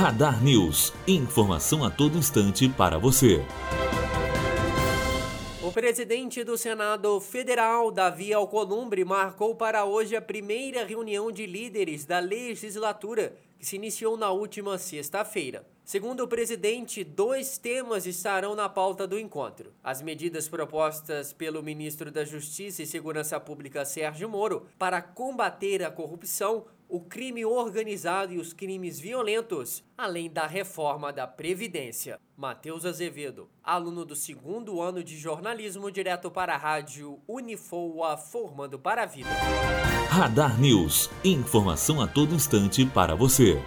Radar News. Informação a todo instante para você. O presidente do Senado Federal, Davi Alcolumbre, marcou para hoje a primeira reunião de líderes da legislatura, que se iniciou na última sexta-feira. Segundo o presidente, dois temas estarão na pauta do encontro: as medidas propostas pelo ministro da Justiça e Segurança Pública Sérgio Moro para combater a corrupção o crime organizado e os crimes violentos, além da reforma da Previdência. Matheus Azevedo, aluno do segundo ano de jornalismo, direto para a rádio Unifoa, formando para a vida. Radar News. Informação a todo instante para você.